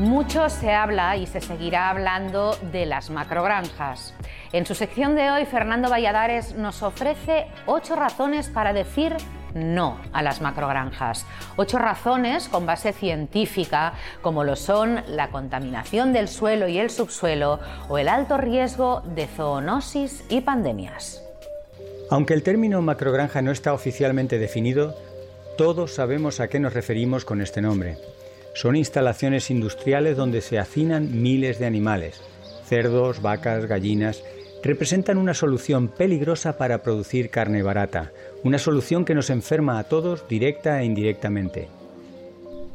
Mucho se habla y se seguirá hablando de las macrogranjas. En su sección de hoy, Fernando Valladares nos ofrece ocho razones para decir no a las macrogranjas. Ocho razones con base científica, como lo son la contaminación del suelo y el subsuelo o el alto riesgo de zoonosis y pandemias. Aunque el término macrogranja no está oficialmente definido, todos sabemos a qué nos referimos con este nombre. Son instalaciones industriales donde se hacinan miles de animales. Cerdos, vacas, gallinas. Representan una solución peligrosa para producir carne barata, una solución que nos enferma a todos directa e indirectamente.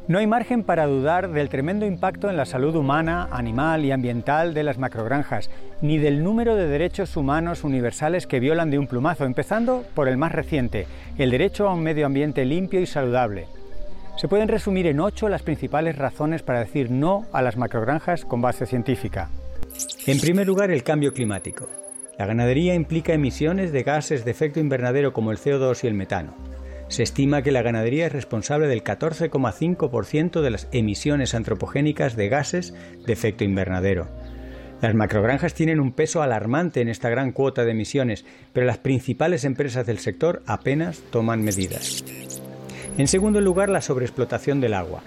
No hay margen para dudar del tremendo impacto en la salud humana, animal y ambiental de las macrogranjas, ni del número de derechos humanos universales que violan de un plumazo, empezando por el más reciente, el derecho a un medio ambiente limpio y saludable. Se pueden resumir en ocho las principales razones para decir no a las macrogranjas con base científica. En primer lugar, el cambio climático. La ganadería implica emisiones de gases de efecto invernadero como el CO2 y el metano. Se estima que la ganadería es responsable del 14,5% de las emisiones antropogénicas de gases de efecto invernadero. Las macrogranjas tienen un peso alarmante en esta gran cuota de emisiones, pero las principales empresas del sector apenas toman medidas. En segundo lugar, la sobreexplotación del agua.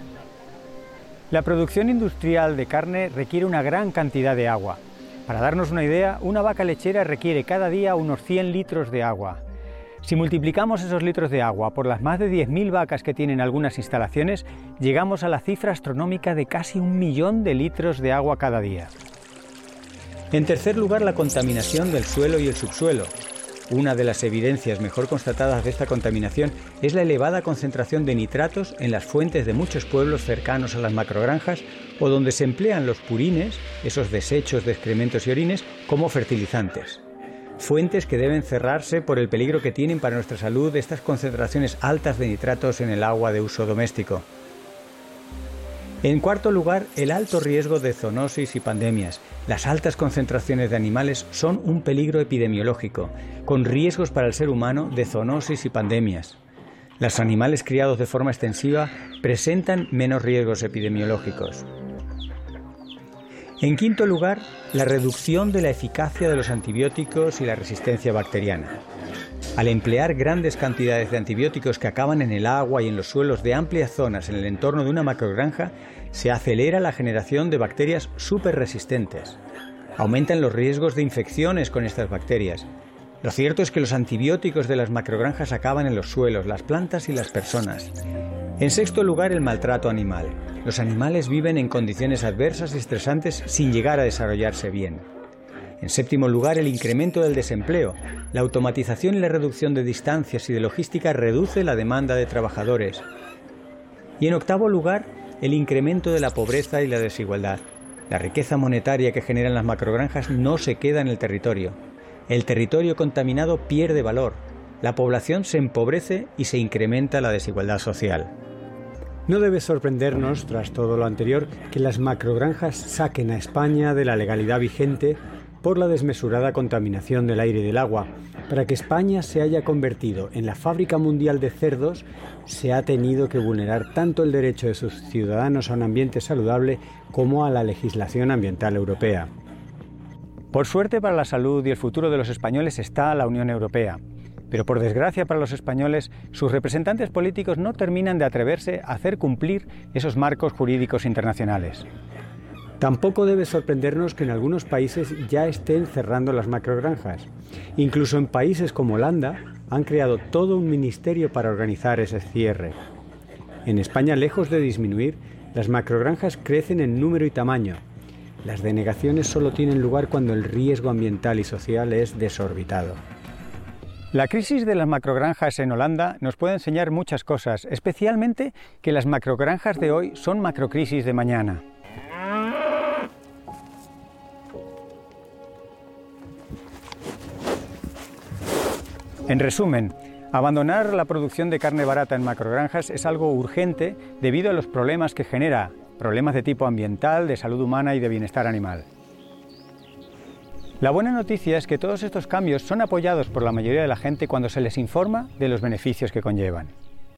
La producción industrial de carne requiere una gran cantidad de agua. Para darnos una idea, una vaca lechera requiere cada día unos 100 litros de agua. Si multiplicamos esos litros de agua por las más de 10.000 vacas que tienen algunas instalaciones, llegamos a la cifra astronómica de casi un millón de litros de agua cada día. En tercer lugar, la contaminación del suelo y el subsuelo. Una de las evidencias mejor constatadas de esta contaminación es la elevada concentración de nitratos en las fuentes de muchos pueblos cercanos a las macrogranjas o donde se emplean los purines, esos desechos de excrementos y orines, como fertilizantes. Fuentes que deben cerrarse por el peligro que tienen para nuestra salud estas concentraciones altas de nitratos en el agua de uso doméstico. En cuarto lugar, el alto riesgo de zoonosis y pandemias. Las altas concentraciones de animales son un peligro epidemiológico, con riesgos para el ser humano de zoonosis y pandemias. Los animales criados de forma extensiva presentan menos riesgos epidemiológicos. En quinto lugar, la reducción de la eficacia de los antibióticos y la resistencia bacteriana. Al emplear grandes cantidades de antibióticos que acaban en el agua y en los suelos de amplias zonas en el entorno de una macrogranja, se acelera la generación de bacterias superresistentes. Aumentan los riesgos de infecciones con estas bacterias. Lo cierto es que los antibióticos de las macrogranjas acaban en los suelos, las plantas y las personas. En sexto lugar, el maltrato animal. Los animales viven en condiciones adversas y estresantes sin llegar a desarrollarse bien. En séptimo lugar, el incremento del desempleo. La automatización y la reducción de distancias y de logística reduce la demanda de trabajadores. Y en octavo lugar, el incremento de la pobreza y la desigualdad. La riqueza monetaria que generan las macrogranjas no se queda en el territorio. El territorio contaminado pierde valor. La población se empobrece y se incrementa la desigualdad social. No debe sorprendernos, tras todo lo anterior, que las macrogranjas saquen a España de la legalidad vigente por la desmesurada contaminación del aire y del agua. Para que España se haya convertido en la fábrica mundial de cerdos, se ha tenido que vulnerar tanto el derecho de sus ciudadanos a un ambiente saludable como a la legislación ambiental europea. Por suerte para la salud y el futuro de los españoles está la Unión Europea. Pero por desgracia para los españoles, sus representantes políticos no terminan de atreverse a hacer cumplir esos marcos jurídicos internacionales. Tampoco debe sorprendernos que en algunos países ya estén cerrando las macrogranjas. Incluso en países como Holanda han creado todo un ministerio para organizar ese cierre. En España, lejos de disminuir, las macrogranjas crecen en número y tamaño. Las denegaciones solo tienen lugar cuando el riesgo ambiental y social es desorbitado. La crisis de las macrogranjas en Holanda nos puede enseñar muchas cosas, especialmente que las macrogranjas de hoy son macrocrisis de mañana. En resumen, abandonar la producción de carne barata en macrogranjas es algo urgente debido a los problemas que genera, problemas de tipo ambiental, de salud humana y de bienestar animal. La buena noticia es que todos estos cambios son apoyados por la mayoría de la gente cuando se les informa de los beneficios que conllevan.